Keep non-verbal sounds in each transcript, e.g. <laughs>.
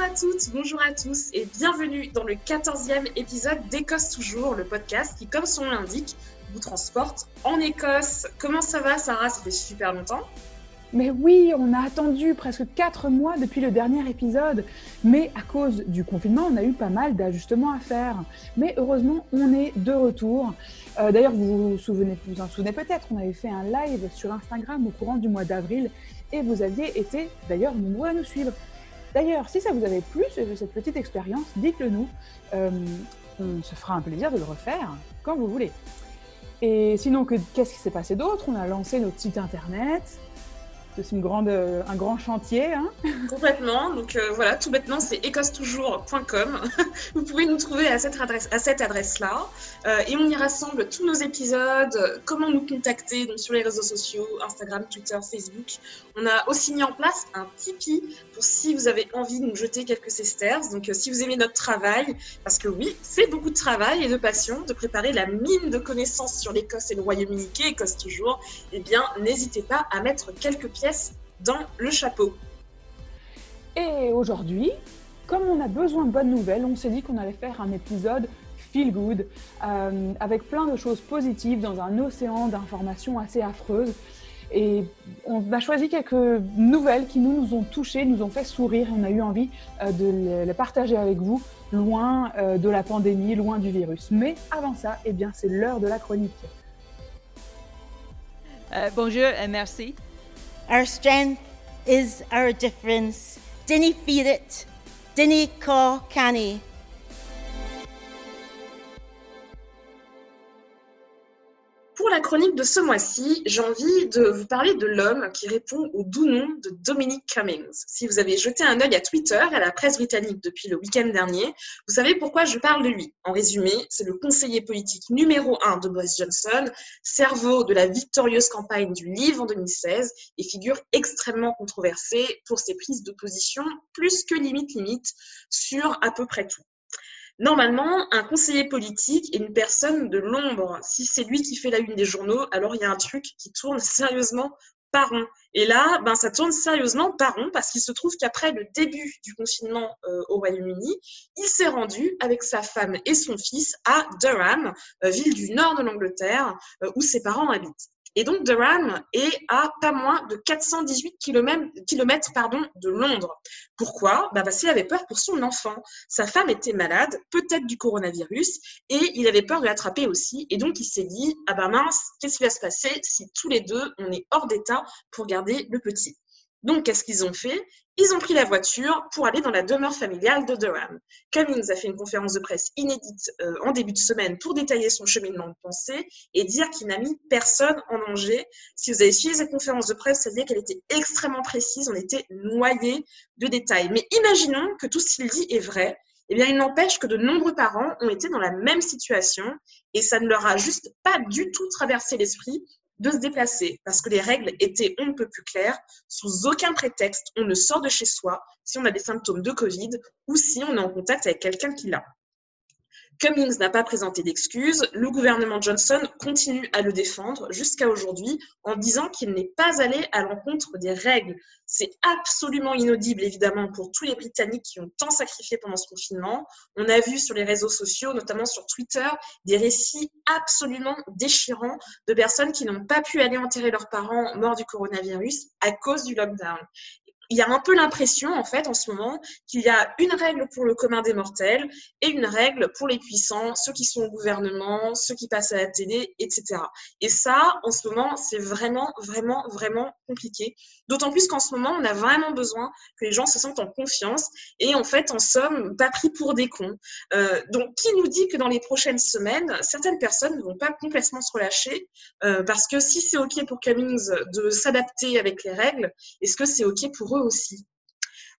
Bonjour à toutes, bonjour à tous et bienvenue dans le 14e épisode d'Écosse Toujours, le podcast qui, comme son nom l'indique, vous transporte en Écosse. Comment ça va Sarah? Ça fait super longtemps mais oui, on a attendu presque 4 mois depuis le dernier épisode. Mais à cause du confinement, on a eu pas mal d'ajustements à faire. Mais heureusement, on est de retour. Euh, d'ailleurs, vous vous, souvenez, vous en souvenez peut-être, on avait fait un live sur Instagram au courant du mois d'avril et vous aviez été d'ailleurs nombreux à nous suivre. D'ailleurs, si ça vous avait plu, cette petite expérience, dites-le nous. Euh, on se fera un plaisir de le refaire quand vous voulez. Et sinon, qu'est-ce qui s'est passé d'autre? On a lancé notre site internet, c'est une grande, euh, un grand chantier. Hein Complètement. Donc euh, voilà, tout bêtement, c'est écossetoujours.com. <laughs> Vous pouvez nous trouver à cette adresse, à cette adresse-là, euh, et on y rassemble tous nos épisodes, comment nous contacter donc sur les réseaux sociaux, Instagram, Twitter, Facebook. On a aussi mis en place un Tipeee pour si vous avez envie de nous jeter quelques sesterces. Donc si vous aimez notre travail, parce que oui, c'est beaucoup de travail et de passion de préparer la mine de connaissances sur l'Écosse et le Royaume-Uni, qui Écosse toujours. Eh bien, n'hésitez pas à mettre quelques pièces dans le chapeau. Et aujourd'hui, comme on a besoin de bonnes nouvelles, on s'est dit qu'on allait faire un épisode feel good, euh, avec plein de choses positives dans un océan d'informations assez affreuses. Et on a choisi quelques nouvelles qui nous, nous ont touchés, nous ont fait sourire. Et on a eu envie euh, de les partager avec vous, loin euh, de la pandémie, loin du virus. Mais avant ça, eh bien, c'est l'heure de la chronique. bonjour et merci. Our strength is our difference. Dinny fear it, dinny caw canny. Pour la chronique de ce mois-ci, j'ai envie de vous parler de l'homme qui répond au doux nom de Dominic Cummings. Si vous avez jeté un œil à Twitter et à la presse britannique depuis le week-end dernier, vous savez pourquoi je parle de lui. En résumé, c'est le conseiller politique numéro un de Boris Johnson, cerveau de la victorieuse campagne du Livre en 2016 et figure extrêmement controversée pour ses prises de position plus que limite limite sur à peu près tout. Normalement, un conseiller politique est une personne de l'ombre. Si c'est lui qui fait la une des journaux, alors il y a un truc qui tourne sérieusement par rond. Et là, ben, ça tourne sérieusement par rond parce qu'il se trouve qu'après le début du confinement euh, au Royaume-Uni, il s'est rendu avec sa femme et son fils à Durham, euh, ville du nord de l'Angleterre, euh, où ses parents habitent. Et donc Durham est à pas moins de 418 km, de Londres. Pourquoi? Bah Parce qu'il avait peur pour son enfant. Sa femme était malade, peut-être du coronavirus, et il avait peur de l'attraper aussi. Et donc il s'est dit, ah ben mince, qu'est-ce qui va se passer si tous les deux, on est hors d'état pour garder le petit? Donc, qu'est-ce qu'ils ont fait? Ils ont pris la voiture pour aller dans la demeure familiale de Durham. Cummings a fait une conférence de presse inédite euh, en début de semaine pour détailler son cheminement de pensée et dire qu'il n'a mis personne en danger. Si vous avez suivi cette conférence de presse, ça veut dire qu'elle était extrêmement précise, on était noyé de détails. Mais imaginons que tout ce qu'il dit est vrai. Eh bien, il n'empêche que de nombreux parents ont été dans la même situation et ça ne leur a juste pas du tout traversé l'esprit de se déplacer parce que les règles étaient on ne peut plus claires. Sous aucun prétexte, on ne sort de chez soi si on a des symptômes de Covid ou si on est en contact avec quelqu'un qui l'a. Cummings n'a pas présenté d'excuses. Le gouvernement Johnson continue à le défendre jusqu'à aujourd'hui en disant qu'il n'est pas allé à l'encontre des règles. C'est absolument inaudible, évidemment, pour tous les Britanniques qui ont tant sacrifié pendant ce confinement. On a vu sur les réseaux sociaux, notamment sur Twitter, des récits absolument déchirants de personnes qui n'ont pas pu aller enterrer leurs parents morts du coronavirus à cause du lockdown il y a un peu l'impression, en fait, en ce moment, qu'il y a une règle pour le commun des mortels et une règle pour les puissants, ceux qui sont au gouvernement, ceux qui passent à la télé, etc. Et ça, en ce moment, c'est vraiment, vraiment, vraiment compliqué. D'autant plus qu'en ce moment, on a vraiment besoin que les gens se sentent en confiance et, en fait, en somme, pas pris pour des cons. Euh, donc, qui nous dit que dans les prochaines semaines, certaines personnes ne vont pas complètement se relâcher euh, parce que si c'est OK pour Cummings de s'adapter avec les règles, est-ce que c'est OK pour eux aussi.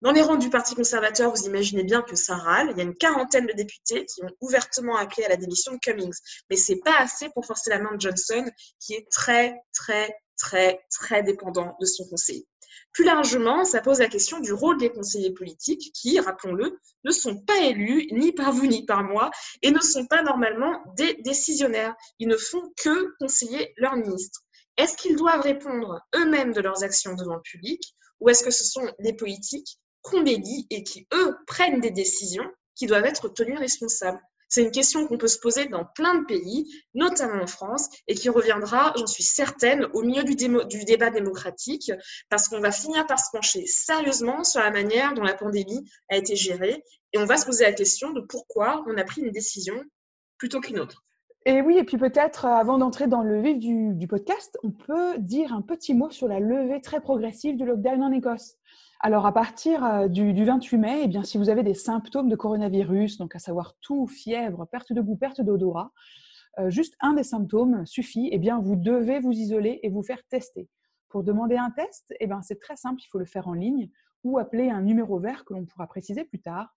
Dans les rangs du Parti conservateur, vous imaginez bien que ça râle. Il y a une quarantaine de députés qui ont ouvertement appelé à la démission de Cummings. Mais c'est pas assez pour forcer la main de Johnson, qui est très, très, très, très dépendant de son conseiller. Plus largement, ça pose la question du rôle des conseillers politiques qui, rappelons-le, ne sont pas élus ni par vous ni par moi et ne sont pas normalement des décisionnaires. Ils ne font que conseiller leur ministre. Est-ce qu'ils doivent répondre eux-mêmes de leurs actions devant le public? Ou est-ce que ce sont les politiques qu'on délie et qui, eux, prennent des décisions qui doivent être tenues responsables? C'est une question qu'on peut se poser dans plein de pays, notamment en France, et qui reviendra, j'en suis certaine, au milieu du débat démocratique, parce qu'on va finir par se pencher sérieusement sur la manière dont la pandémie a été gérée, et on va se poser la question de pourquoi on a pris une décision plutôt qu'une autre. Et oui, et puis peut-être, euh, avant d'entrer dans le vif du, podcast, on peut dire un petit mot sur la levée très progressive du lockdown en Écosse. Alors, à partir euh, du, 28 mai, eh bien, si vous avez des symptômes de coronavirus, donc à savoir tout, fièvre, perte de goût, perte d'odorat, euh, juste un des symptômes suffit, eh bien, vous devez vous isoler et vous faire tester. Pour demander un test, eh c'est très simple, il faut le faire en ligne ou appeler un numéro vert que l'on pourra préciser plus tard.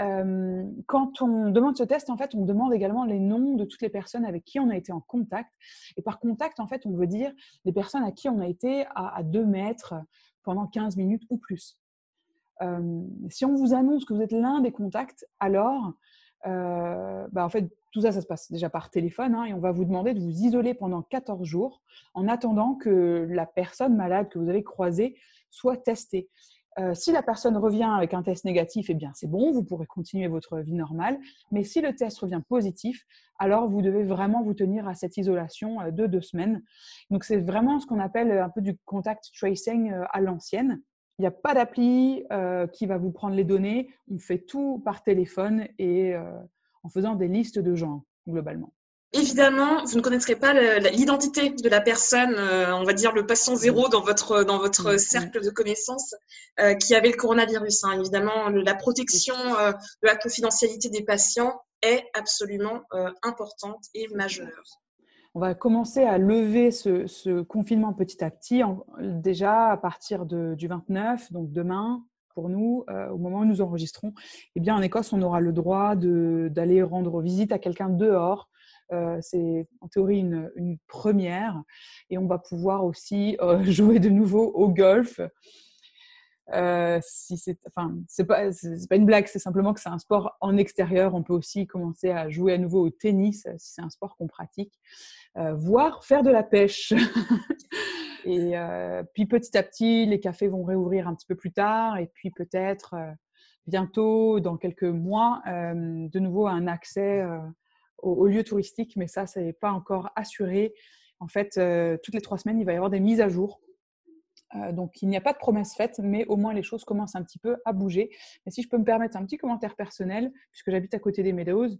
Euh, quand on demande ce test, en fait, on demande également les noms de toutes les personnes avec qui on a été en contact. Et par contact, en fait, on veut dire les personnes à qui on a été à, à 2 mètres, pendant 15 minutes ou plus. Euh, si on vous annonce que vous êtes l'un des contacts, alors, euh, bah en fait, tout ça, ça se passe déjà par téléphone hein, et on va vous demander de vous isoler pendant 14 jours en attendant que la personne malade que vous avez croisée soit testée. Euh, si la personne revient avec un test négatif, eh bien c'est bon, vous pourrez continuer votre vie normale. Mais si le test revient positif, alors vous devez vraiment vous tenir à cette isolation euh, de deux semaines. Donc c'est vraiment ce qu'on appelle un peu du contact tracing euh, à l'ancienne. Il n'y a pas d'appli qui va vous prendre les données. On fait tout par téléphone et en faisant des listes de gens globalement. Évidemment, vous ne connaîtrez pas l'identité de la personne, euh, on va dire le patient zéro dans votre, dans votre mm, mm. cercle de connaissances euh, qui avait le coronavirus. Hein. Évidemment, la protection euh, de la confidentialité des patients est absolument importante et majeure. On va commencer à lever ce, confinement petit à petit, déjà à partir du 29, donc demain, pour nous, au moment où nous enregistrons, eh bien, en Écosse, on aura le droit d'aller rendre visite à quelqu'un dehors c'est en théorie une, première. Et on va pouvoir aussi euh, <laughs> jouer de nouveau au golf. Euh, si c'est, enfin, c'est pas, c'est pas une blague, c'est simplement que c'est un sport en extérieur. On peut aussi commencer à jouer à nouveau au tennis si c'est un sport qu'on pratique, voire faire de la pêche. <laughs> et puis petit à petit, les cafés vont réouvrir un petit peu plus tard, et puis peut-être bientôt, dans quelques mois, de nouveau un accès au, lieu touristique, mais ça, ce n'est pas encore assuré. En fait, euh, toutes les trois semaines, il va y avoir des mises à jour. Euh, donc, il n'y a pas de promesse faite, mais au moins les choses commencent un petit peu à bouger. Et si je peux me permettre un petit commentaire personnel, puisque j'habite à côté des Meadows,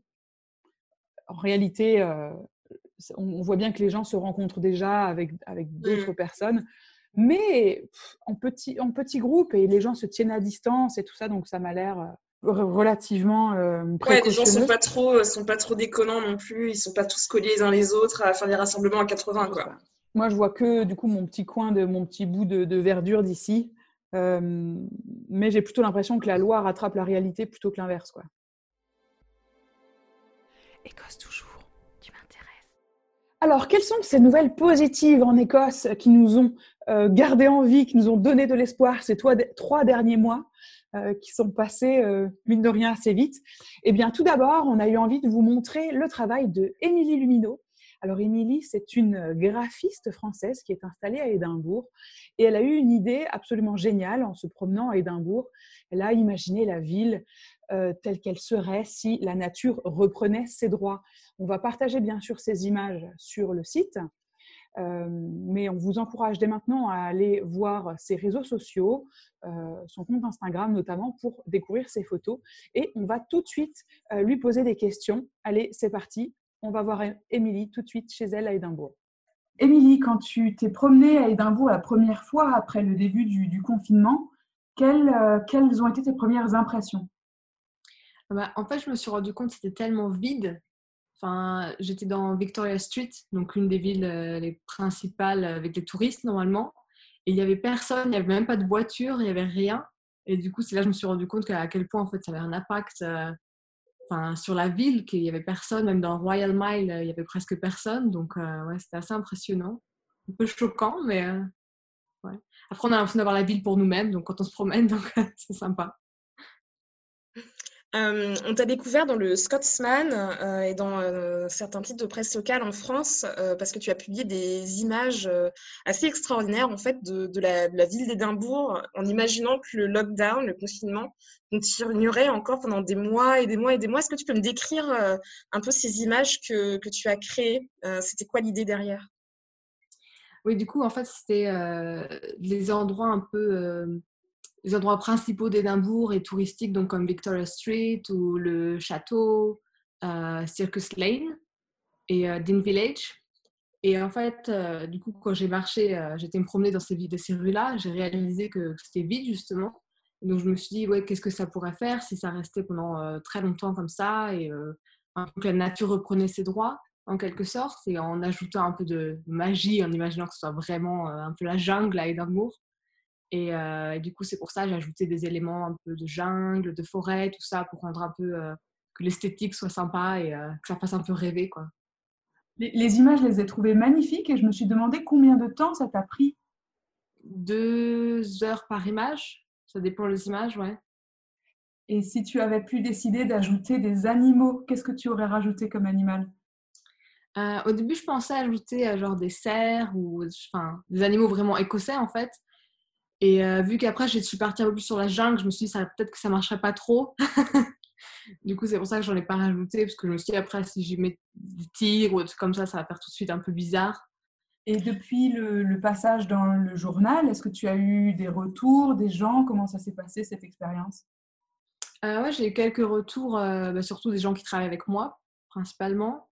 en réalité, euh, on, voit bien que les gens se rencontrent déjà avec, avec d'autres mmh. personnes, mais en petit, en petit groupe et les gens se tiennent à distance et tout ça, donc ça m'a l'air relativement euh, ouais, les gens sont pas trop euh, sont pas trop déconnants non plus. Ils sont pas tous collés les uns les autres à faire des rassemblements à 80 quoi. Moi je vois que du coup mon petit coin de mon petit bout de, verdure d'ici. Euh, mais j'ai plutôt l'impression que la loi rattrape la réalité plutôt que l'inverse quoi. Écosse toujours tu m'intéresses. Alors quelles sont ces nouvelles positives en Écosse qui nous ont gardé en vie qui nous ont donné de l'espoir ces trois derniers mois? euh, qui sont passés, euh, mine de rien, assez vite. Eh bien, tout d'abord, on a eu envie de vous montrer le travail de Émilie Lumineau. Alors, Émilie, c'est une graphiste française qui est installée à Édimbourg et elle a eu une idée absolument géniale en se promenant à Édimbourg. Elle a imaginé la ville euh, telle qu'elle serait si la nature reprenait ses droits. On va partager bien sûr ces images sur le site. Euh, mais on vous encourage dès maintenant à aller voir ses réseaux sociaux, euh, son compte Instagram notamment, pour découvrir ses photos. Et on va tout de suite euh, lui poser des questions. Allez, c'est parti. On va voir Émilie tout de suite chez elle à Édimbourg. Émilie, quand tu t'es promenée à Édimbourg la première fois après le début du, confinement, quelles, quelles, ont été tes premières impressions? Bah, En fait, je me suis rendu compte que c'était tellement vide J'étais dans Victoria Street, donc une des villes euh, les principales avec les touristes normalement. Et il n'y avait personne, il n'y avait même pas de voiture, il n'y avait rien. Et du coup, c'est là que je me suis rendu compte à quel point en fait, ça avait un impact euh, sur la ville, qu'il n'y avait personne, même dans Royal Mile, il n'y avait presque personne. Donc, euh, ouais, c'était assez impressionnant. Un peu choquant, mais. Après, on a l'impression d'avoir la ville pour nous-mêmes, donc quand on se promène, <laughs> c'est sympa. Euh, on t'a découvert dans le Scotsman euh, et dans euh, certains titres de presse locale en France parce que tu as publié des images assez extraordinaires en fait de, la, ville d'Édimbourg en imaginant que le lockdown, le confinement continuerait encore pendant des mois et des mois et des mois. Est-ce que tu peux me décrire un peu ces images que, tu as créées C'était quoi l'idée derrière? Oui, du coup, en fait, c'était les endroits un peu les endroits principaux d'Édimbourg et touristiques, donc comme Victoria Street ou le château, euh, Circus Lane et euh, Dean Village. Et en fait, euh, du coup, quand j'ai marché, j'étais me promener dans ces, ces rues-là, j'ai réalisé que, c'était vide justement. donc je me suis dit, ouais, qu'est-ce que ça pourrait faire si ça restait pendant très longtemps comme ça et que la nature reprenait ses droits en quelque sorte et en ajoutant un peu de magie, en imaginant que ce soit vraiment un peu la jungle à Édimbourg. Euh, et, du coup, c'est pour ça que j'ai ajouté des éléments un peu de jungle, de forêt, tout ça, pour rendre un peu euh, que l'esthétique soit sympa et euh, que ça fasse un peu rêver. Quoi. Les, images, je les ai trouvées magnifiques et je me suis demandé combien de temps ça t'a pris. Deux heures par image. Ça dépend des images, ouais. Et si tu avais pu décider d'ajouter des animaux, qu'est-ce que tu aurais rajouté comme animal? Au début, je pensais ajouter genre des cerfs ou enfin, des animaux vraiment écossais en fait. Et euh, vu qu'après, je suis partie un peu plus sur la jungle, je me suis dit, peut-être que ça marcherait pas trop. <laughs> du coup, c'est pour ça que j'en ai pas rajouté, parce que je me suis dit, après, si j'y mets des tigres ou des trucs comme ça, ça va faire tout de suite un peu bizarre. Et depuis le, passage dans le journal, est-ce que tu as eu des retours, des gens? Comment ça s'est passé cette expérience? Euh, ouais, J'ai eu quelques retours, euh, bah, surtout des gens qui travaillent avec moi, principalement,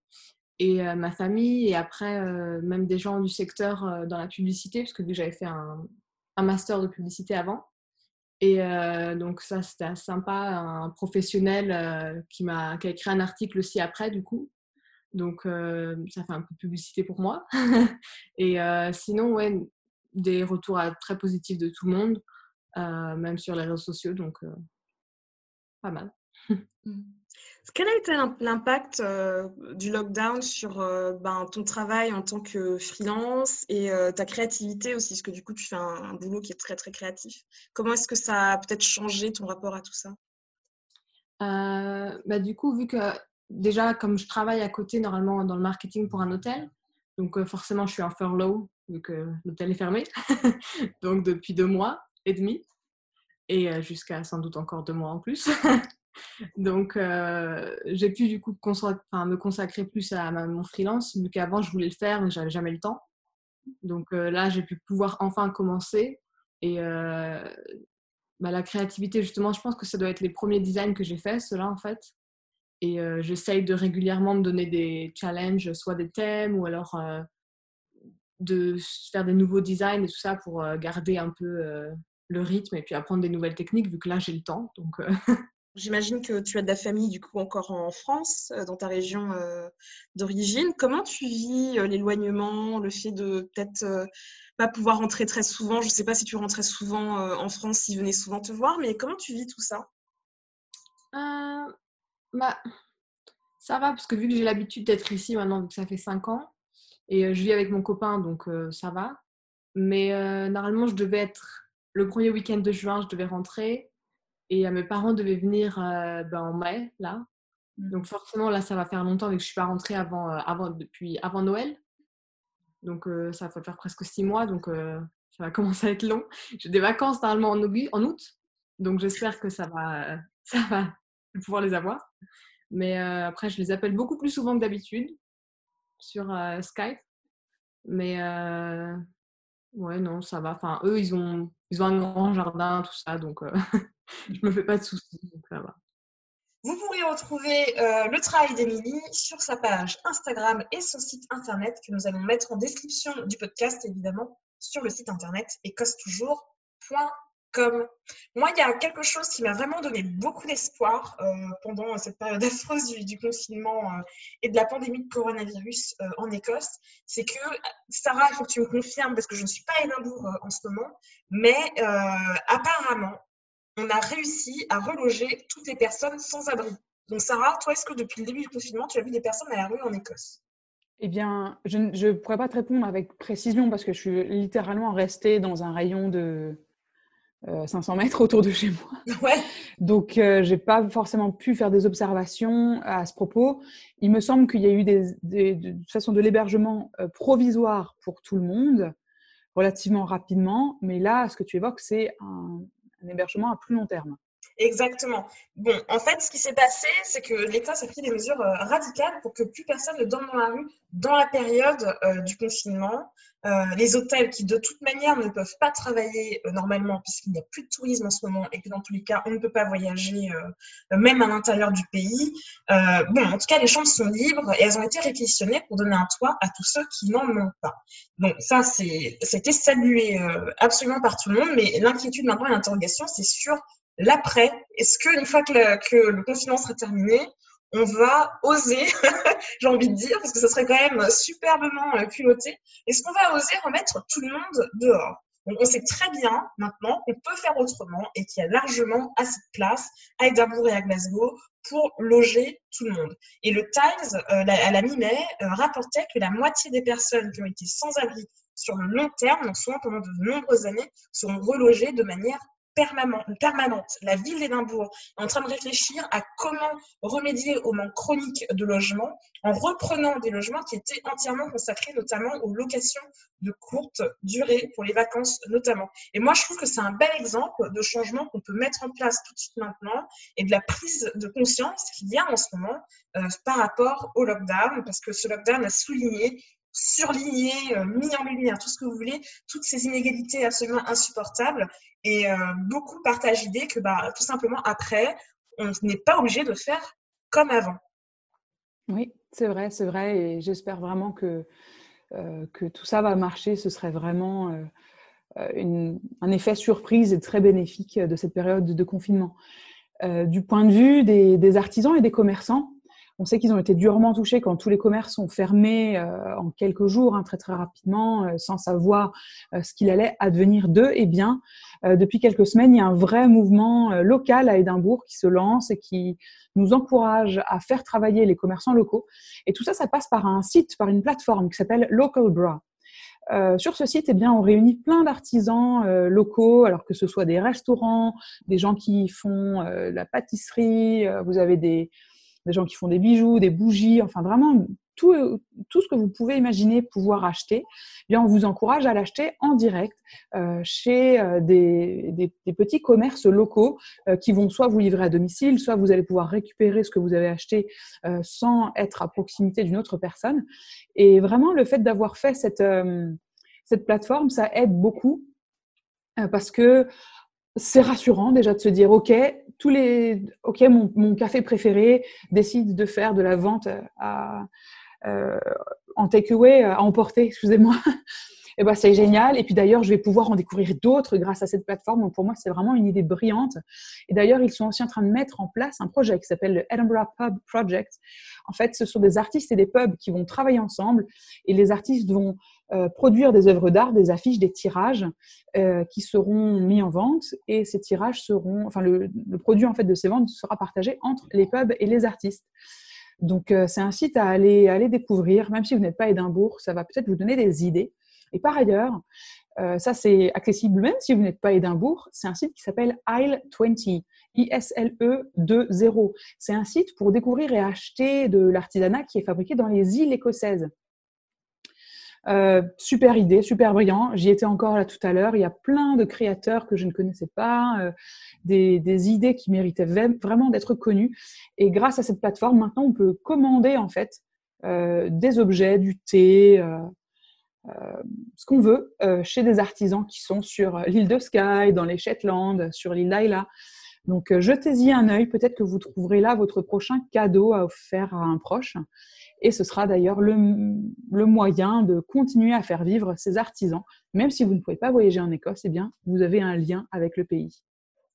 et ma famille, et après, même des gens du secteur dans la publicité, parce que vu que j'avais fait un, un master de publicité avant. Et euh, donc ça, c'était sympa, un professionnel euh, qui m'a qui a écrit un article aussi après, du coup. Donc euh, ça fait un peu de publicité pour moi. <laughs> et sinon, ouais, des retours très positifs de tout le monde, même sur les réseaux sociaux, donc pas mal. Mmh. Quel a été l'impact euh, du lockdown sur euh, ben, ton travail en tant que freelance et euh, ta créativité aussi? Parce que du coup, tu fais un, boulot qui est très, très créatif. Comment est-ce que ça a peut-être changé ton rapport à tout ça? Bah, Du coup, vu que déjà, comme je travaille à côté normalement dans le marketing pour un hôtel, donc forcément, je suis en furlough vu que l'hôtel est fermé, <laughs> donc depuis deux mois et demi, et jusqu'à sans doute encore deux mois en plus. <laughs> Donc, euh, j'ai pu du coup me consacrer plus à mon freelance, vu qu'avant je voulais le faire, mais j'avais jamais le temps. Donc euh, là, j'ai pu pouvoir enfin commencer. Et euh, bah, la créativité, justement, je pense que ça doit être les premiers designs que j'ai fait, cela en fait. Et j'essaye de régulièrement me donner des challenges, soit des thèmes ou alors de faire des nouveaux designs et tout ça pour garder un peu le rythme et puis apprendre des nouvelles techniques, vu que là j'ai le temps. Donc <laughs> J'imagine que tu as de la famille du coup encore en France, euh, dans ta région euh, d'origine. Comment tu vis euh, l'éloignement, le fait de peut-être pas pouvoir rentrer très souvent? Je ne sais pas si tu rentrais souvent en France, s'ils venaient souvent te voir, mais comment tu vis tout ça? Bah, Ça va, parce que vu que j'ai l'habitude d'être ici maintenant, ça fait 5 ans, et je vis avec mon copain, donc ça va. Mais normalement, je devais être le premier week-end de juin, je devais rentrer. Et mes parents devaient venir ben, en mai, là. Mmh. Donc forcément, là, ça va faire longtemps mais que je ne suis pas rentrée avant, avant, depuis, avant Noël. Donc ça va faire presque six mois, donc ça va <laughs> commencer à être long. J'ai des vacances normalement en, en août, donc j'espère que ça va, <laughs> ça va pouvoir les avoir. Mais après, je les appelle beaucoup plus souvent que d'habitude sur Skype. Mais ouais, non, ça va. Enfin, eux, ils ont, ils ont un grand jardin, tout ça, donc <laughs> je me fais pas de soucis. Vous pourrez retrouver euh, le travail d'Emilie sur sa page Instagram et son site internet que nous allons mettre en description du podcast, évidemment, sur le site internet ecostoujours.com. Moi, il y a quelque chose qui m'a vraiment donné beaucoup d'espoir euh, pendant cette période affreuse du, confinement euh, et de la pandémie de coronavirus en Écosse. C'est que, Sarah, il faut que tu me confirmes, parce que je ne suis pas à Édimbourg en ce moment, mais apparemment, on a réussi à reloger toutes les personnes sans abri. Donc Sarah, toi, est-ce que depuis le début du confinement, tu as vu des personnes à la rue en Écosse? Eh bien, je ne pourrais pas te répondre avec précision parce que je suis littéralement restée dans un rayon de, 500 mètres autour de chez moi. <laughs> Ouais. Donc, je j'ai pas forcément pu faire des observations à ce propos. Il me semble qu'il y a eu des, des, de façon de l'hébergement provisoire pour tout le monde, relativement rapidement. Mais là, ce que tu évoques, c'est un, un hébergement à plus long terme. Exactement. Bon, en fait, ce qui s'est passé, c'est que l'État s'est pris des mesures euh, radicales pour que plus personne ne dorme dans la rue dans la période euh, du confinement. Euh, les hôtels qui, de toute manière, ne peuvent pas travailler normalement puisqu'il n'y a plus de tourisme en ce moment et que dans tous les cas, on ne peut pas voyager même à l'intérieur du pays. bon, en tout cas, les chambres sont libres et elles ont été réquisitionnées pour donner un toit à tous ceux qui n'en ont pas. Donc ça, c'était salué absolument par tout le monde, mais l'inquiétude maintenant et l'interrogation, c'est sur l'après. Est-ce qu'une fois que le, que le confinement sera terminé, on va oser, <laughs> j'ai envie de dire, parce que ce serait quand même superbement euh, piloté, est-ce qu'on va oser remettre tout le monde dehors on sait très bien maintenant qu'on peut faire autrement et qu'il y a largement assez de place à Edinburgh et à Glasgow pour loger tout le monde. Et le Times, euh, à la mi-mai, euh, rapportait que la moitié des personnes qui ont été sans abri sur le long terme, donc souvent pendant de nombreuses années, seront relogées de manière permanente. La ville d'Édimbourg est en train de réfléchir à comment remédier au manque chronique de logements en reprenant des logements qui étaient entièrement consacrés notamment aux locations de courte durée pour les vacances notamment. Et moi, je trouve que c'est un bel exemple de changement qu'on peut mettre en place tout de suite maintenant et de la prise de conscience qu'il y a en ce moment euh, par rapport au lockdown, parce que ce lockdown a souligné surligné, euh, mis en lumière, tout ce que vous voulez, toutes ces inégalités absolument insupportables. Et euh, beaucoup partagent l'idée que bah, tout simplement après, on n'est pas obligé de faire comme avant. Oui, c'est vrai, c'est vrai. Et j'espère vraiment que, euh, que tout ça va marcher. Ce serait vraiment un effet surprise et très bénéfique de cette période de confinement. du point de vue des artisans et des commerçants, on sait qu'ils ont été durement touchés quand tous les commerces sont fermés euh, en quelques jours, hein, très très rapidement, euh, sans savoir euh, ce qu'il allait advenir d'eux. Eh bien, depuis quelques semaines, il y a un vrai mouvement local à Édimbourg qui se lance et qui nous encourage à faire travailler les commerçants locaux. Et tout ça, ça passe par un site, par une plateforme qui s'appelle Local Bra. sur ce site, eh bien, on réunit plein d'artisans locaux, alors que ce soit des restaurants, des gens qui font la pâtisserie, vous avez des, des gens qui font des bijoux, des bougies, enfin vraiment tout, tout ce que vous pouvez imaginer pouvoir acheter. Eh on vous encourage à l'acheter en direct euh, chez euh, des, des, petits commerces locaux euh, qui vont soit vous livrer à domicile, soit vous allez pouvoir récupérer ce que vous avez acheté sans être à proximité d'une autre personne. Et vraiment, le fait d'avoir fait cette, cette plateforme, ça aide beaucoup parce que c'est rassurant déjà de se dire, OK, tous les, OK, mon, café préféré décide de faire de la vente à, euh, en takeaway, à emporter, excusez-moi. Et <laughs> eh ben, c'est génial. Et puis d'ailleurs, je vais pouvoir en découvrir d'autres grâce à cette plateforme. Donc pour moi, c'est vraiment une idée brillante. Et d'ailleurs, ils sont aussi en train de mettre en place un projet qui s'appelle le Edinburgh Pub Project. En fait, ce sont des artistes et des pubs qui vont travailler ensemble. Et les artistes vont euh, produire des œuvres d'art, des affiches, des tirages euh, qui seront mis en vente et ces tirages seront, enfin le, produit en fait de ces ventes sera partagé entre les pubs et les artistes. Donc euh, c'est un site à aller, aller découvrir, même si vous n'êtes pas à Édimbourg, ça va peut-être vous donner des idées. Et par ailleurs, ça c'est accessible même si vous n'êtes pas à Édimbourg, c'est un site qui s'appelle Isle20, I-S-L-E 2.0. C'est un site pour découvrir et acheter de l'artisanat qui est fabriqué dans les îles écossaises. Euh, super idée, super brillant. J'y étais encore là tout à l'heure. Il y a plein de créateurs que je ne connaissais pas, euh, des, idées qui méritaient vraiment d'être connues. Et grâce à cette plateforme, maintenant, on peut commander en fait euh, des objets, du thé, ce qu'on veut, chez des artisans qui sont sur l'île de Skye, dans les Shetland, sur l'île d'Ayla. Donc, jetez-y un œil. Peut-être que vous trouverez là votre prochain cadeau à offrir à un proche. Et ce sera d'ailleurs le, moyen de continuer à faire vivre ces artisans. Même si vous ne pouvez pas voyager en Écosse, eh bien, vous avez un lien avec le pays.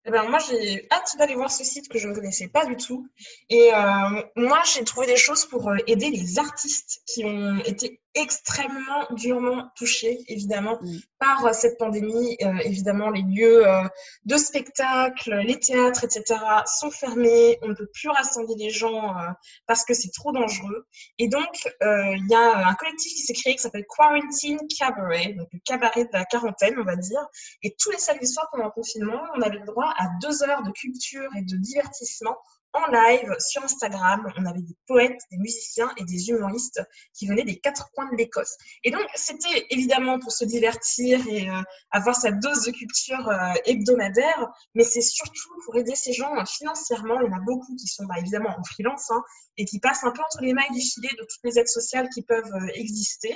Eh ben, moi, j'ai hâte d'aller voir ce site que je ne connaissais pas du tout. Et euh, moi, j'ai trouvé des choses pour euh, aider les artistes qui ont été extrêmement durement touchés, évidemment, Mm. par euh, cette pandémie. Euh, évidemment, les lieux euh, de spectacle, les théâtres, etc., sont fermés. On ne peut plus rassembler les gens euh, parce que c'est trop dangereux. Et donc, il y a un collectif qui s'est créé qui s'appelle Quarantine Cabaret, donc le cabaret de la quarantaine, on va dire. Et tous les samedis soirs pendant le confinement, on avait le droit à deux heures de culture et de divertissement en live sur Instagram. On avait des poètes, des musiciens et des humoristes qui venaient des quatre coins de l'Écosse. Et donc, c'était évidemment pour se divertir et euh, avoir sa dose de culture euh, hebdomadaire, mais c'est surtout pour aider ces gens euh, financièrement. Il y en a beaucoup qui sont bah, évidemment en freelance hein, et qui passent un peu entre les mailles du filet de toutes les aides sociales qui peuvent euh, exister.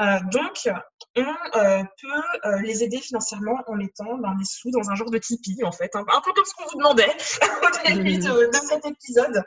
Euh, donc, on euh, peut euh, les aider financièrement en mettant ben, des sous dans un genre de Tipeee, en fait, un, un peu comme ce qu'on vous demandait <laughs> au début de, de cet épisode.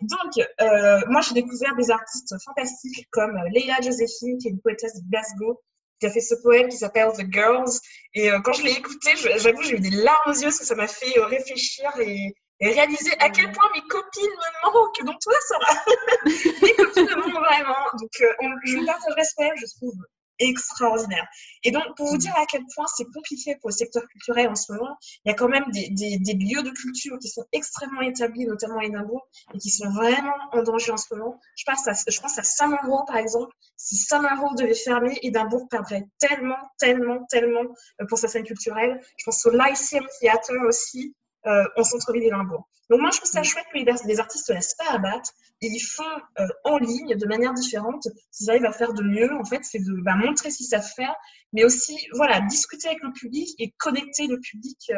Donc, euh, moi, j'ai découvert des artistes fantastiques comme Leila Josephine, qui est une poétesse de Glasgow, qui a fait ce poème qui s'appelle The Girls. Et euh, quand je l'ai écouté, j'avoue, j'ai eu des larmes aux yeux parce que ça m'a fait réfléchir et, et réaliser à quel point mes copines me manquent. Donc, toi, Sarah, <laughs> mes copines me manquent vraiment. Donc, euh, on- je partagerai ce je trouve extraordinaire. Et donc, pour vous dire à quel point c'est compliqué pour le secteur culturel en ce moment, il y a quand même des, des, des lieux de culture qui sont extrêmement établis, notamment à Édimbourg, et qui sont vraiment en danger en ce moment. Je pense à, je pense à Saint-Mauro, par exemple. Si Saint-Mauro devait fermer, Édimbourg perdrait tellement, tellement, tellement euh, pour sa scène culturelle. Je pense au Lyceum Theatre aussi, euh, en centre-ville d'Édimbourg. Donc moi, je trouve ça chouette que les, artistes ne laissent pas abattre et ils font euh, en ligne de manière différente. S'ils arrivent à faire de mieux, en fait, c'est de bah, montrer ce qu'ils savent faire, mais aussi, voilà, discuter avec le public et connecter le public euh,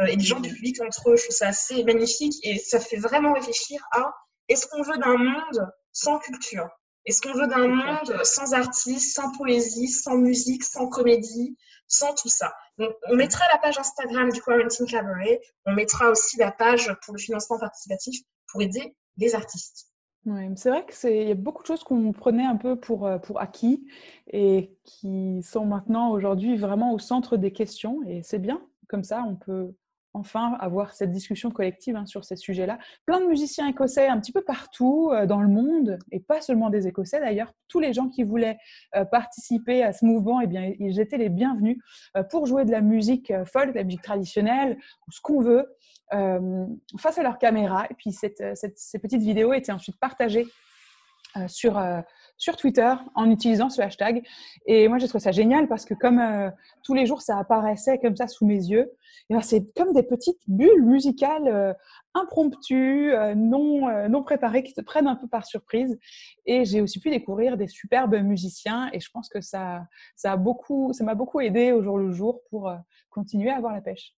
euh, et les gens du public entre eux. Je trouve ça assez magnifique et ça fait vraiment réfléchir à est-ce qu'on veut d'un monde sans culture? Est-ce qu'on veut d'un monde sans artistes, sans poésie, sans musique, sans comédie, sans tout ça? On mettra la page Instagram du Quarantine Cabaret, on mettra aussi la page pour le financement participatif pour aider les artistes. Mais c'est vrai qu'il y a beaucoup de choses qu'on prenait un peu pour, euh, pour acquis et qui sont maintenant aujourd'hui vraiment au centre des questions. Et c'est bien, comme ça, on peut enfin avoir cette discussion collective hein, sur ces sujets-là. Plein de musiciens écossais un petit peu partout euh, dans le monde, et pas seulement des Écossais d'ailleurs. Tous les gens qui voulaient euh, participer à ce mouvement, eh bien, ils étaient les bienvenus euh, pour jouer de la musique folk, de la musique traditionnelle, ou ce qu'on veut, face à leur caméra. Et puis ces petites vidéos étaient ensuite partagées sur, sur Twitter en utilisant ce hashtag. Et moi, j'ai trouvé ça génial parce que comme euh, tous les jours, ça apparaissait comme ça sous mes yeux, ben, c'est comme des petites bulles musicales euh, impromptues, euh, non, non préparées, qui te prennent un peu par surprise. Et j'ai aussi pu découvrir des superbes musiciens et je pense que ça ça a beaucoup, ça m'a beaucoup aidé au jour le jour pour continuer à avoir la pêche.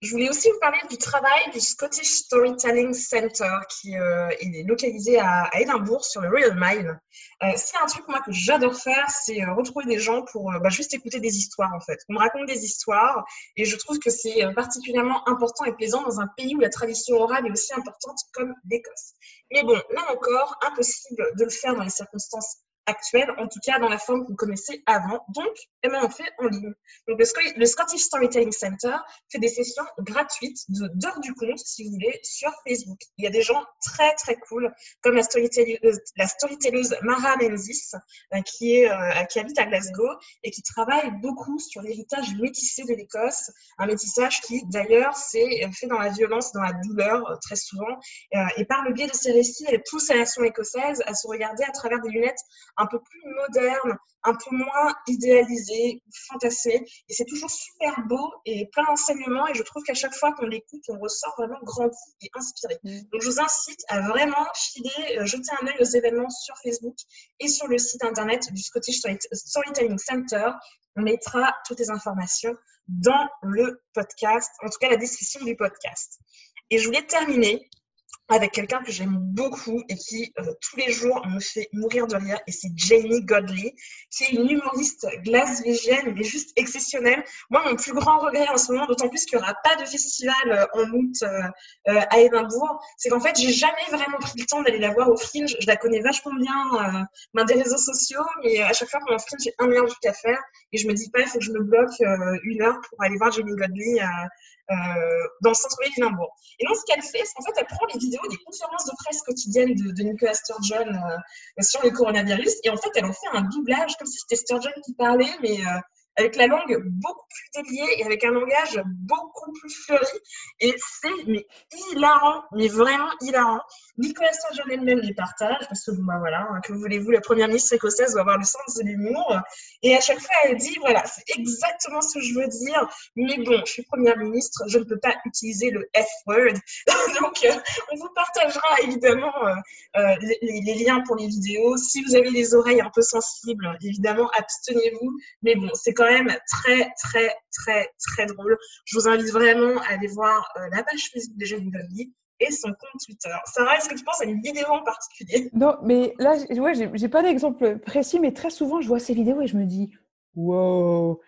Je voulais aussi vous parler du travail du Scottish Storytelling Center qui euh, est localisé à, Édimbourg sur le Royal Mile. Euh, c'est un truc moi que j'adore faire, c'est euh, retrouver des gens pour bah, juste écouter des histoires en fait. On me raconte des histoires et je trouve que c'est particulièrement important et plaisant dans un pays où la tradition orale est aussi importante comme l'Écosse. Mais bon, là encore, impossible de le faire dans les circonstances actuelle, en tout cas dans la forme que vous connaissez avant. Donc, eh ben, on fait en ligne. Donc, le, Scottish Storytelling Center fait des sessions gratuites d'heures du compte, si vous voulez, sur Facebook. Il y a des gens très, très cool, comme la storytelleuse, la storytelleuse Mara Menzies, euh, qui, est, euh, qui habite à Glasgow et qui travaille beaucoup sur l'héritage métissé de l'Écosse. Un métissage qui, d'ailleurs, s'est fait dans la violence, dans la douleur, euh, très souvent. et par le biais de ces récits, elle pousse la nation écossaise à se regarder à travers des lunettes un peu plus moderne, un peu moins idéalisé, fantasé. Et c'est toujours super beau et plein d'enseignements. Et je trouve qu'à chaque fois qu'on l'écoute, on ressort vraiment grandi et inspiré. Mmh. Donc, je vous incite à vraiment filer, euh, jeter un œil aux événements sur Facebook et sur le site internet du Scottish Storytelling Center. On mettra toutes les informations dans le podcast, en tout cas la description du podcast. Et je voulais terminer avec quelqu'un que j'aime beaucoup et qui euh, tous les jours me fait mourir de rire et c'est Jamie Godley qui est une humoriste glasvégienne mais juste exceptionnelle. Moi mon plus grand regret en ce moment, d'autant plus qu'il n'y aura pas de festival euh, en août euh, à Édimbourg, c'est qu'en fait j'ai jamais vraiment pris le temps d'aller la voir au Fringe. Je la connais vachement bien ben, des réseaux sociaux mais à chaque fois qu'on Fringe j'ai un meilleur truc à faire et je me dis pas il faut que je me bloque une heure pour aller voir Jamie Godley dans le centre-ville d'Édimbourg. Et donc, ce qu'elle fait, c'est qu'en fait, elle prend les vidéos des conférences de presse quotidiennes de, de Nicolas Sturgeon sur le coronavirus, et en fait, elle en fait un doublage, comme si c'était Sturgeon qui parlait, mais avec la langue beaucoup plus déliée et avec un langage beaucoup plus fleuri. Et c'est hilarant, mais vraiment hilarant. Nicolas Sturgeon elle-même les partage, parce que bah, voilà, hein, que voulez-vous, la première ministre écossaise doit avoir le sens de l'humour. Et à chaque fois, elle dit, voilà, c'est exactement ce que je veux dire, mais bon, je suis première ministre, je ne peux pas utiliser le F-word. <laughs> Donc, euh, on vous partagera évidemment euh, euh, les, les, liens pour les vidéos. Si vous avez les oreilles un peu sensibles, évidemment, abstenez-vous. Mais bon, c'est quand même très, très, très, très drôle. Je vous invite vraiment à aller voir la page Facebook de Jenny Donnelly et son compte Twitter. Sarah, est-ce que tu penses à une vidéo en particulier? Non, mais là, ouais, j'ai pas d'exemple précis, mais très souvent, je vois ces vidéos et je me dis, wow,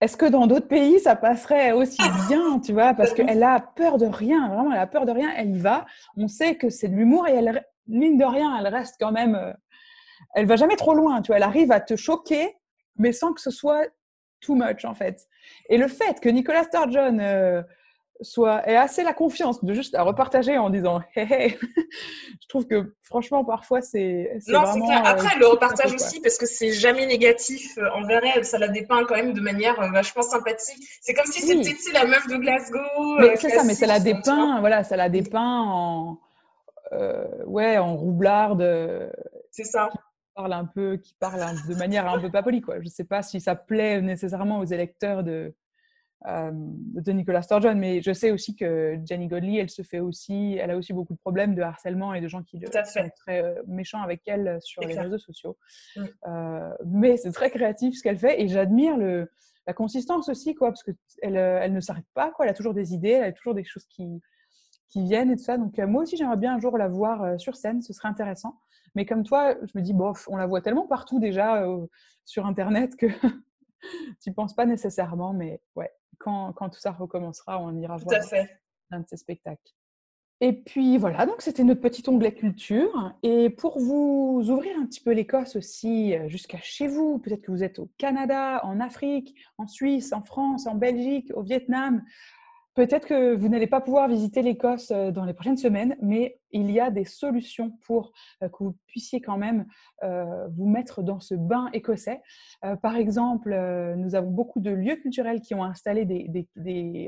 est-ce que dans d'autres pays, ça passerait aussi bien, tu vois? Parce qu'elle a peur de rien, vraiment, elle a peur de rien, elle y va. On sait que c'est de l'humour et elle, mine de rien, elle reste quand même. Euh, elle va jamais trop loin, tu vois? Elle arrive à te choquer, mais sans que ce soit too much, en fait. Et le fait que Nicolas Sturgeon. Euh, soit et assez la confiance de juste la repartager en disant hey, hey. <laughs> je trouve que franchement parfois c'est vraiment euh, après elle le repartage aussi parce que c'est jamais négatif euh, envers elle ça la dépeint quand même de manière vachement sympathique c'est comme si c'était la meuf de Glasgow c'est ça mais ça la dépeint voilà ça la dépeint en ouais en roublarde c'est ça parle un peu qui parle de manière un peu pas polie quoi je sais pas si ça plaît nécessairement aux électeurs de euh, de Nicolas Sturgeon, mais je sais aussi que Jenny Godley, elle se fait aussi, elle a aussi beaucoup de problèmes de harcèlement et de gens qui sont très euh, méchants avec elle sur les réseaux sociaux. Mm. Euh, mais c'est très créatif ce qu'elle fait et j'admire le, la consistance aussi, quoi, parce qu'elle elle ne s'arrête pas, quoi. Elle a toujours des idées, elle a toujours des choses qui, qui viennent et tout ça. Donc moi aussi, j'aimerais bien un jour la voir sur scène, ce serait intéressant. Mais comme toi, je me dis, bof, on la voit tellement partout déjà sur Internet que <laughs> tu penses pas nécessairement, mais ouais, quand, tout ça recommencera, on ira voir un de ces spectacles. Et puis voilà, donc c'était notre petit onglet culture. Et pour vous ouvrir un petit peu l'Écosse aussi euh, jusqu'à chez vous, peut-être que vous êtes au Canada, en Afrique, en Suisse, en France, en Belgique, au Vietnam, Peut-être que vous n'allez pas pouvoir visiter l'Écosse euh, dans les prochaines semaines, mais il y a des solutions pour euh, que vous puissiez quand même euh, vous mettre dans ce bain écossais. Par exemple, nous avons beaucoup de lieux culturels qui ont installé des,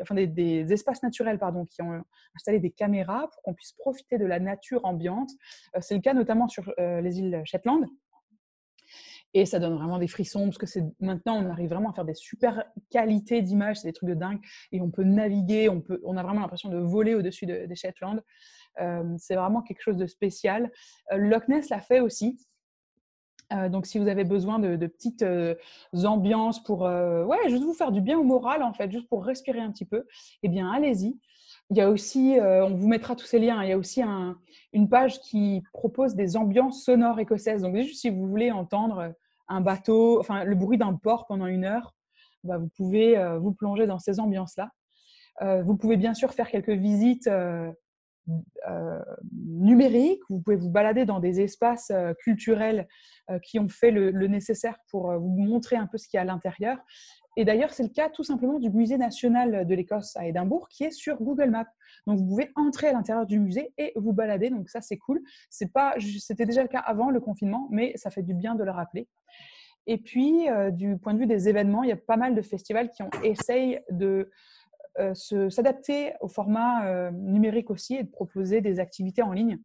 enfin des, espaces naturels pardon, qui ont installé des caméras pour qu'on puisse profiter de la nature ambiante. C'est le cas notamment sur les îles Shetland. Et ça donne vraiment des frissons parce que maintenant on arrive vraiment à faire des super qualités d'image, c'est des trucs de dingue et on peut naviguer, on peut, on a vraiment l'impression de voler au-dessus des Shetland. Euh, c'est vraiment quelque chose de spécial. Euh, Loch Ness l'a fait aussi. Euh, donc, si vous avez besoin de, petites ambiances pour, ouais, juste vous faire du bien au moral en fait, juste pour respirer un petit peu, eh bien, allez-y. Il y a aussi, on vous mettra tous ces liens. Il y a aussi une page qui propose des ambiances sonores écossaises. Donc, juste si vous voulez entendre un bateau, enfin le bruit d'un port pendant une heure, bah, vous pouvez euh, vous plonger dans ces ambiances-là. Euh, vous pouvez bien sûr faire quelques visites euh, numériques. Vous pouvez vous balader dans des espaces culturels qui ont fait le, le nécessaire pour vous montrer un peu ce qu'il y a à l'intérieur. Et d'ailleurs, c'est le cas tout simplement du Musée national de l'Écosse à Édimbourg qui est sur Google Maps. Donc, vous pouvez entrer à l'intérieur du musée et vous balader. Donc, ça, c'est cool. C'est pas, c'était déjà le cas avant le confinement, mais ça fait du bien de le rappeler. Et puis, euh, du point de vue des événements, il y a pas mal de festivals qui ont essayé de euh, s'adapter au format euh, numérique aussi et de proposer des activités en ligne.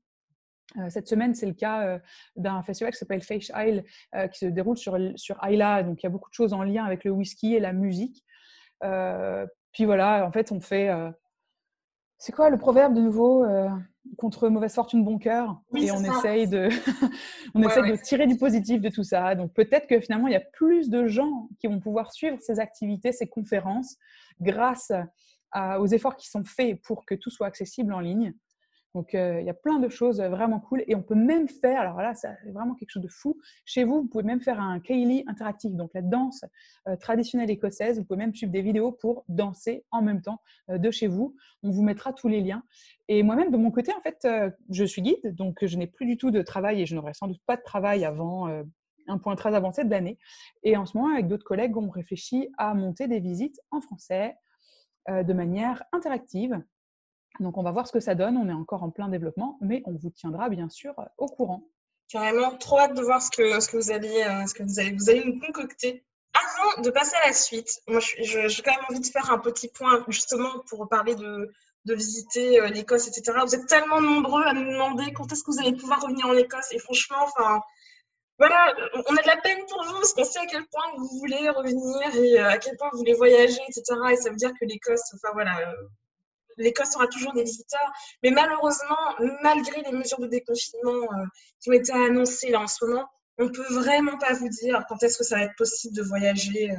Euh, cette semaine, c'est le cas euh, d'un festival qui s'appelle Face Isle, euh, qui se déroule sur, sur Isla. Donc, il y a beaucoup de choses en lien avec le whisky et la musique. puis voilà, en fait, on fait. c'est quoi le proverbe de nouveau Contre mauvaise fortune, bon cœur? et on essaye, de, <laughs> on essaye de tirer du positif de tout ça. Donc, peut-être que finalement, il y a plus de gens qui vont pouvoir suivre ces activités, ces conférences, grâce aux efforts qui sont faits pour que tout soit accessible en ligne. Donc, euh, il y a plein de choses vraiment cool. Et on peut même faire, alors là, c'est vraiment quelque chose de fou. Chez vous, vous pouvez même faire un Kaylee interactif, donc la danse euh, traditionnelle écossaise. Vous pouvez même suivre des vidéos pour danser en même temps euh, de chez vous. On vous mettra tous les liens. Et moi-même, de mon côté, en fait, je suis guide, donc je n'ai plus du tout de travail et je n'aurai sans doute pas de travail avant un point très avancé de l'année. Et en ce moment, avec d'autres collègues, on réfléchit à monter des visites en français, de manière interactive. Donc on va voir ce que ça donne, on est encore en plein développement, mais on vous tiendra bien sûr au courant. Carrément, trop hâte de voir ce que, vous, allez, ce que vous, allez, vous allez nous concocter. Avant de passer à la suite, moi j'ai quand même envie de faire un petit point justement pour parler de, visiter l'Écosse, etc. Vous êtes tellement nombreux à nous demander quand est-ce que vous allez pouvoir revenir en Écosse et franchement, enfin, voilà, on a de la peine pour vous parce qu'on sait à quel point vous voulez revenir et euh, à quel point vous voulez voyager, etc. Et ça veut dire que l'Écosse, enfin voilà, euh, l'Écosse aura toujours des visiteurs. Mais malheureusement, malgré les mesures de déconfinement euh, qui ont été annoncées là en ce moment, on ne peut vraiment pas vous dire quand est-ce que ça va être possible de voyager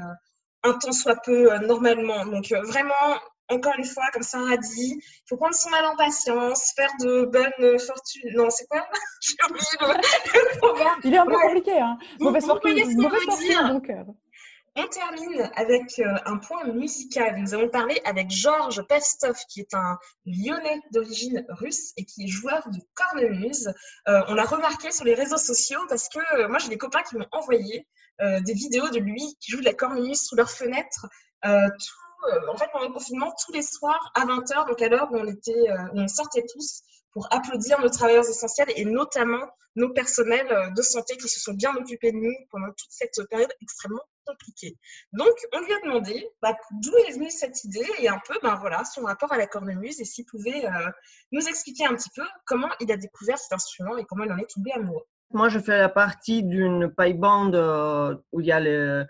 un temps soit peu normalement. Donc vraiment, encore une fois, comme Sarah dit, il faut prendre son mal en patience, faire de bonnes fortunes. Non, c'est quoi? <laughs> J'ai oublié le, Il est un peu compliqué, hein Mauvaise fortune, mauvaise fortune cœur. On termine avec euh, un point musical. Nous allons parler avec Georges Pestov, qui est un lyonnais d'origine russe et qui est joueur de cornemuse. Euh, on l'a remarqué sur les réseaux sociaux parce que euh, moi, j'ai des copains qui m'ont envoyé des vidéos de lui qui joue de la cornemuse sous leur fenêtre euh, en fait, pendant le confinement, tous les soirs à 20h, donc à l'heure où on, euh, on sortait tous pour applaudir nos travailleurs essentiels et notamment nos personnels euh, de santé qui se sont bien occupés de nous pendant toute cette période extrêmement compliquée. Donc, on lui a demandé bah, d'où est venue cette idée et un peu, ben voilà, son rapport à la cornemuse et s'il pouvait nous expliquer un petit peu comment il a découvert cet instrument et comment il en est tombé amoureux. Moi, je fais la partie d'une paille bande où il y a les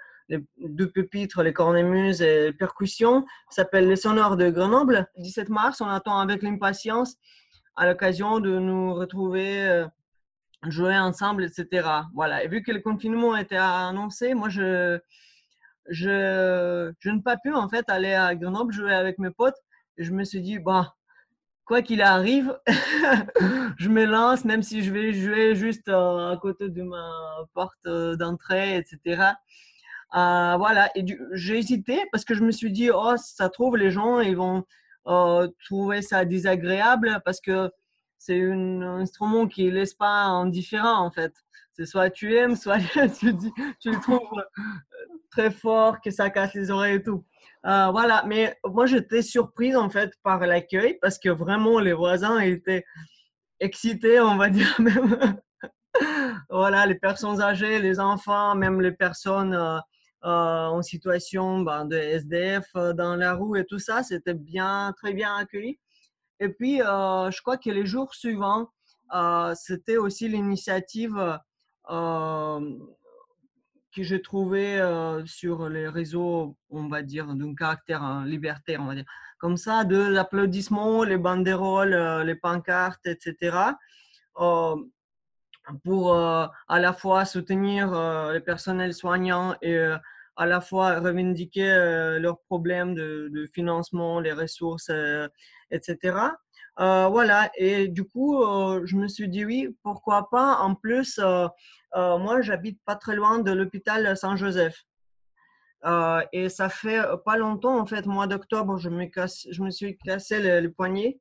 deux pupitres, les cornemuses et les percussions, s'appelle Les Sonores de Grenoble. 17 mars, on attend avec l'impatience à l'occasion de nous retrouver, euh, jouer ensemble, etc. Voilà. Et vu que le confinement était annoncé, moi, je, je, je n'ai pas pu en fait aller à Grenoble jouer avec mes potes. Je me suis dit, bah, quoi qu'il arrive, <laughs> je me lance, même si je vais jouer juste euh, à côté de ma porte euh, d'entrée, etc. Voilà, et j'ai hésité parce que je me suis dit, oh, ça trouve, les gens, ils vont euh, trouver ça désagréable parce que c'est un instrument qui ne laisse pas indifférent, en fait. C'est soit tu aimes, soit <laughs> tu, le trouves euh, très fort, que ça casse les oreilles et tout. voilà, mais moi j'étais surprise en fait par l'accueil parce que vraiment les voisins étaient excités, on va dire <laughs> même. voilà, les personnes âgées, les enfants, même les personnes euh, en situation ben, de SDF euh, dans la rue et tout ça. C'était bien, très bien accueilli. Et puis, euh, je crois que les jours suivants, c'était aussi l'initiative que j'ai trouvée sur les réseaux, on va dire, d'un caractère hein, libertaire, on va dire. Comme ça, de l'applaudissement, les banderoles, les pancartes, etc. pour à la fois soutenir les personnels soignants et à la fois revendiquer euh, leurs problèmes de, financement, les ressources, euh, etc. Euh, voilà, et du coup, je me suis dit oui, pourquoi pas? En plus, moi, j'habite pas très loin de l'hôpital Saint-Joseph. et ça fait pas longtemps, en fait, mois d'octobre, je, me je me suis cassé le, poignet.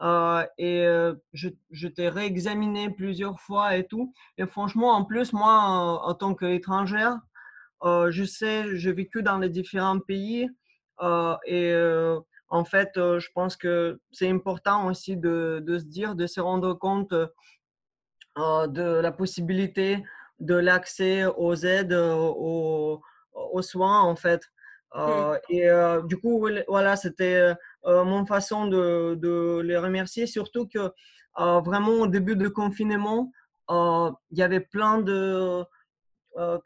Et je, je t'ai réexaminé plusieurs fois et tout. Et franchement, en plus, moi, en tant qu'étrangère, euh, je sais, j'ai vécu dans les différents pays euh, et euh, en fait, je pense que c'est important aussi de, de, se dire, de se rendre compte de la possibilité de l'accès aux aides, aux, aux, soins, en fait. Mmh. Et du coup, voilà, c'était mon façon de, les remercier, surtout que vraiment au début du confinement, il y avait plein de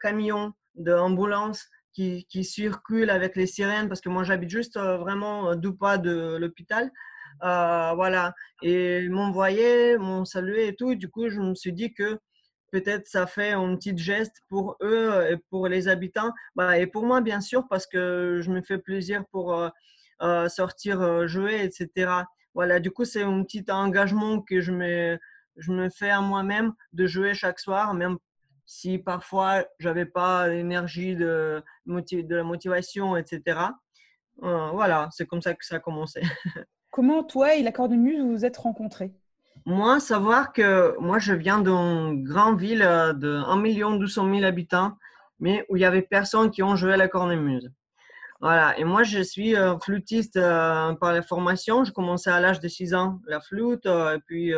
camions d'ambulances qui, qui, circulent avec les sirènes parce que moi j'habite juste euh, vraiment euh, deux pas de l'hôpital. Euh, voilà. Et m'envoyer, m'ont salué et tout. du coup, je me suis dit que peut-être ça fait un petit geste pour eux et pour les habitants. Bah, et pour moi, bien sûr, parce que je me fais plaisir pour sortir jouer, etc. Voilà. Du coup, c'est un petit engagement que je me, je me fais à moi-même de jouer chaque soir, même si parfois j'avais pas l'énergie de, de la motivation, etc. Euh, voilà, c'est comme ça que ça a commencé. <laughs> Comment toi et la cornemuse vous vous êtes rencontrés? Moi, savoir que moi je viens d'une grande ville euh, de 1 200 000 habitants, mais où il y avait personne qui ont joué à la cornemuse. Voilà. Et moi, je suis euh, flûtiste euh, par la formation. Je commençais à l'âge de 6 ans la flûte, et puis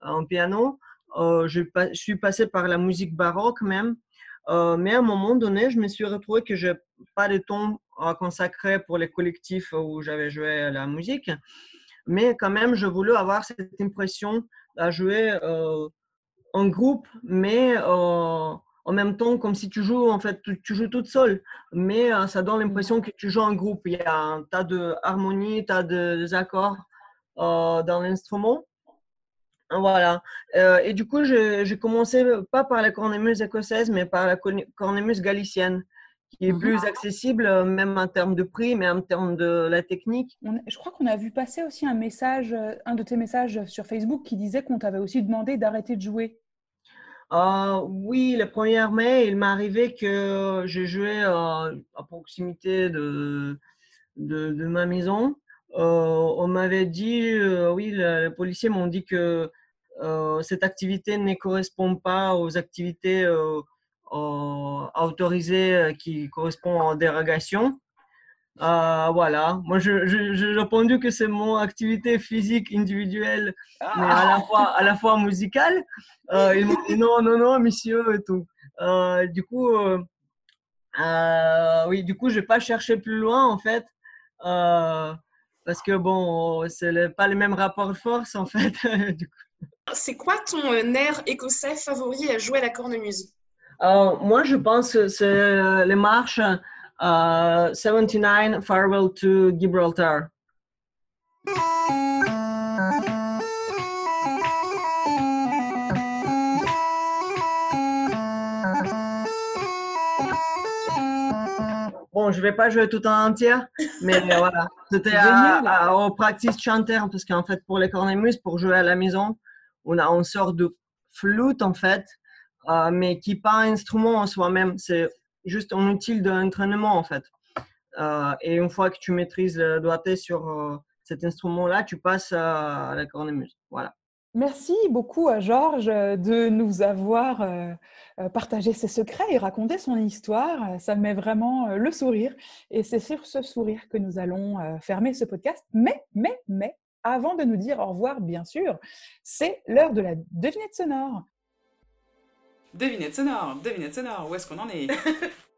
en piano. Je, je, suis passée par la musique baroque même. mais à un moment donné, je me suis retrouvée que je n'ai pas de temps à consacrer pour les collectifs où j'avais joué la musique. Mais quand même, je voulais avoir cette impression à jouer en groupe, mais en même temps comme si tu joues, en fait, tu, joues toute seule. Mais ça donne l'impression que tu joues en groupe. Il y a un tas d'harmonies, tas d'accords dans l'instrument. Voilà. et du coup, j'ai commencé pas par la cornemuse écossaise, mais par la cornemuse galicienne qui est plus accessible, euh, même en termes de prix, mais en termes de la technique. je crois qu'on a vu passer aussi un message, euh, un de tes messages sur Facebook qui disait qu'on t'avait aussi demandé d'arrêter de jouer. Euh, oui, le 1er mai, il m'est arrivé que j'ai joué à proximité de, ma maison. on m'avait dit, oui, les policiers m'ont dit que cette activité ne correspond pas aux activités autorisé euh, qui correspond en dérogation. Euh, voilà, moi j'ai répondu que c'est mon activité physique individuelle, mais à la fois, à la fois musicale. Euh, ils m'ont dit non, non, non, monsieur et tout. Euh, du coup, oui, du coup, je n'ai pas cherché plus loin en fait, parce que bon, c'est pas le même rapport de force en fait. <laughs> c'est quoi ton air écossais favori à jouer à la cornemuse? Euh, moi, je pense que c'est euh, les marches 79 euh, Farewell to Gibraltar. Bon, je vais pas jouer tout en entier, mais <laughs> voilà. C'était au practice chanter parce qu'en fait, pour les cornemuses, pour jouer à la maison, on a une sorte de flûte en fait euh, mais qui pas un instrument en soi-même. C'est juste un outil d'entraînement en fait. Euh, et une fois que tu maîtrises le doigté sur euh, cet instrument-là, tu passes à la cornemuse. Voilà. Merci beaucoup à Georges de nous avoir partagé ses secrets et raconté son histoire. Ça me met vraiment le sourire. Et c'est sur ce sourire que nous allons fermer ce podcast. Mais, mais, mais, avant de nous dire au revoir, bien sûr, c'est l'heure de la devinette sonore. Devinette sonore, devinette sonore, où est-ce qu'on en est? <laughs>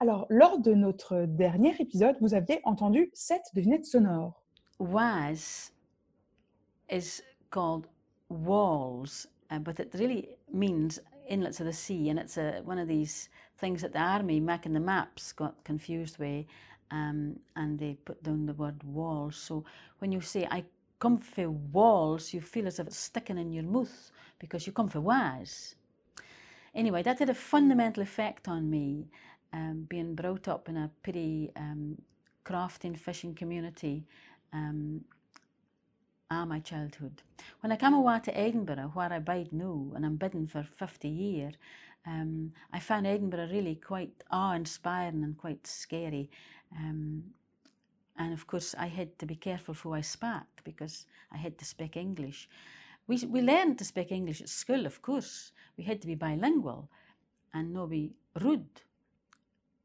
Alors, lors de notre dernier épisode, vous aviez entendu cette devinette sonore. Was is called walls, uh, but it really means inlets of the sea, and it's a, one of these things that the army making the maps got confused with, um, and they put down the word walls. So when you say I come for walls, you feel as if it's sticking in your mouth because you come for was. Anyway, that had a fundamental effect on me, um, being brought up in a pretty um, crafting fishing community um, all my childhood. When I came away to Edinburgh, where I bide now, and I'm bidding for 50 years, um, I found Edinburgh really quite awe-inspiring and quite scary. Um, and of course, I had to be careful who I spoke because I had to speak English. We, we learned to speak English at school, of course. We had to be bilingual and not be rude.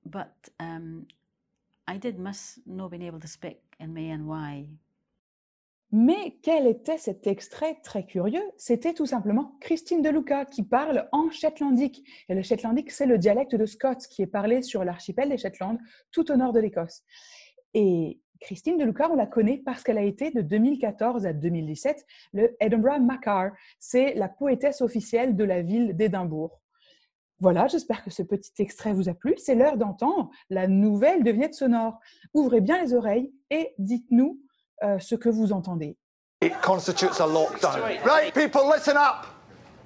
But um, I did miss not being able to speak in my NY. Mais quel était cet extrait très curieux? C'était tout simplement Christine de Luca qui parle en shetlandique. Et le shetlandique, c'est le dialecte de Scots qui est parlé sur l'archipel des Shetland, tout au nord de l'Écosse. Et Christine Deluca, on la connaît parce qu'elle a été de 2014 à 2017 le Edinburgh Macar. C'est la poétesse officielle de la ville d'Édimbourg. Voilà, j'espère que ce petit extrait vous a plu. C'est l'heure d'entendre la nouvelle devinette sonore. Ouvrez bien les oreilles et dites-nous euh, ce que vous entendez. It constitutes a lockdown. Right, people, listen up.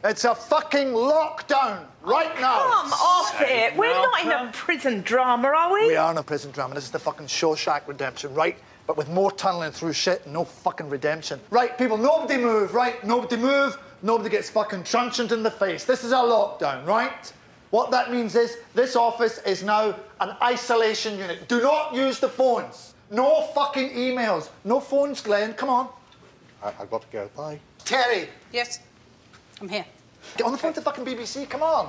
It's a fucking lockdown right now. Come off it. We're not in a prison drama, are we? We are in a prison drama. This is the fucking Shawshank redemption, right? But with more tunneling through shit, and no fucking redemption. Right, people, nobody move, right? Nobody move. Nobody gets fucking truncheoned in the face. This is a lockdown, right? What that means is this office is now an isolation unit. Do not use the phones. No fucking emails. No phones, Glenn. Come on. I've got to go. Bye. Terry. Yes. I'm here. Get on the phone to fucking BBC, come on.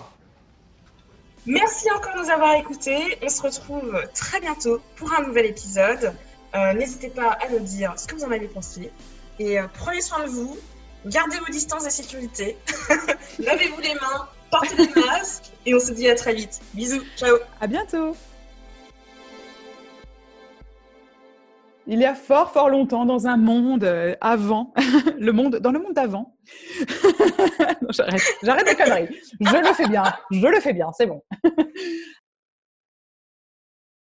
Merci encore de nous avoir écoutés. On se retrouve très bientôt pour un nouvel épisode. Euh, N'hésitez pas à nous dire ce que vous en avez pensé. Et euh, prenez soin de vous. Gardez vos distances de sécurité. <laughs> Lavez-vous les mains. Portez des <laughs> masques. Et on se dit à très vite. Bisous. Ciao. À bientôt. Il y a fort, fort longtemps, dans un monde euh, avant, <laughs> le monde, dans le monde d'avant. <laughs> J'arrête, j'arrête les conneries. Je le fais bien, je le fais bien, c'est bon. <laughs>